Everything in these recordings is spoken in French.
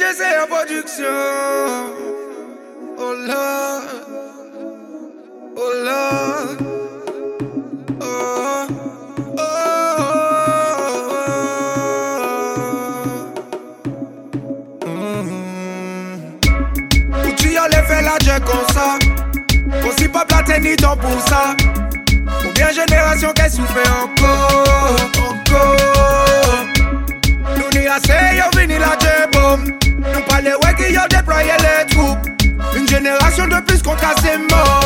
DJ c'est en production. Oh Lord. Oh Lord. Oh. Oh. La jet comme ça? Aussi pas platé ni pour ça. Combien génération qu'elle souffre? Encore? Les troupes. Une génération de plus contre ces morts.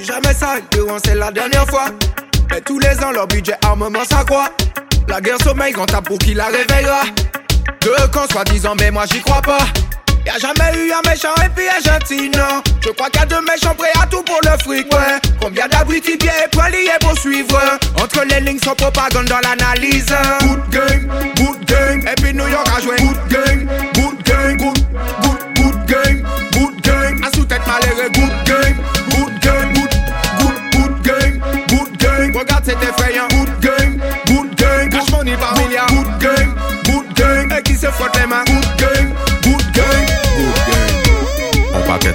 Jamais ça, c'est la dernière fois. Mais tous les ans, leur budget armement s'accroît. La guerre sommeil, quand tape pour qui la réveillera. Deux camps soi-disant, mais moi j'y crois pas. Y'a jamais eu un méchant et puis un gentil, non. Je crois qu'il y a deux méchants prêts à tout pour le fric, ouais. Combien d'abrutis bien et poils liés pour suivre. Entre les lignes, sans propagande dans l'analyse. Good game, good game. Et puis New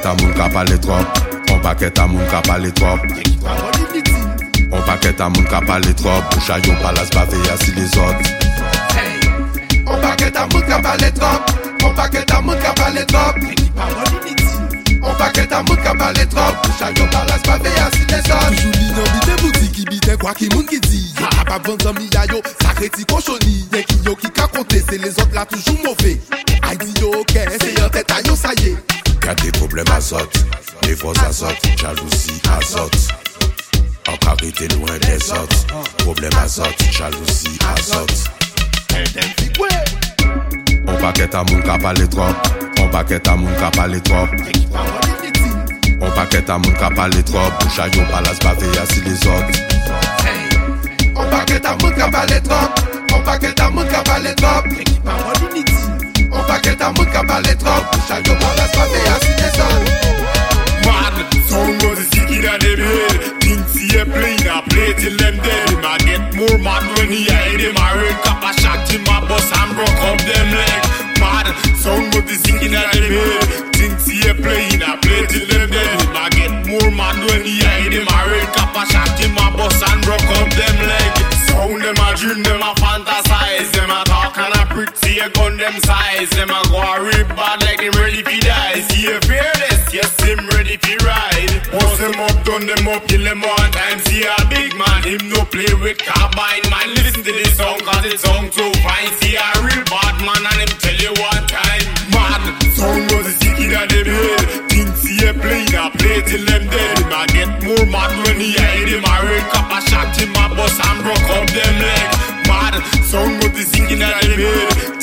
paket a moun ka pale trop On paket a moun ka pale trop On paket a moun ka pale trop Boucha yon palas bave yasi le zot On paket a moun ka pale trop On paket a moun ka pale trop On paket a moun ka pale trop Boucha yon palas bave yasi le zot Toujou li nan bite bouti ki bite kwa ki moun ki di Ye a pa vantan zami ya yo sakre ti koshoni Ye ki yo ki ka konte se le zot la toujou mouve Ay di yo ok se yon teta yo saye ye Y'a des problèmes azote Des fois azote, jalousie azote. En carité loin des autres Problème azote, jalousie azote. On paquet à moun ka pale trop On paquet à moun ka pale trop On ka palas bave yasi les autres. On paquet à moun ka pale trop On paquet à moun ka pale trop On paquet à moun ka dead Him. A get more mad when he a hit him. A red cap a shot him a bust and broke up them leg. Mad, sound was the sick in them head Think see a play in a play till them dead. Him a get more mad when he a hit him. A red cap a shot him a bust and broke up them leg. Sound them a dream, them a fantasize. Them a talk and a pretty a gun them size. Them a go a rip bad like him ready fi die. See a fearless, yes him ready fi ride. Bust them up, done them up, kill them one time with carbine. Man listen to this song cause it sound too fine. See a real bad man and him tell you one time. Mad, sound was the sick in them head Think see a play a play till them dead. Him a get more mad when he hit him. A red cap a shot him a bust and broke up them leg. Mad, sound was the sick in them head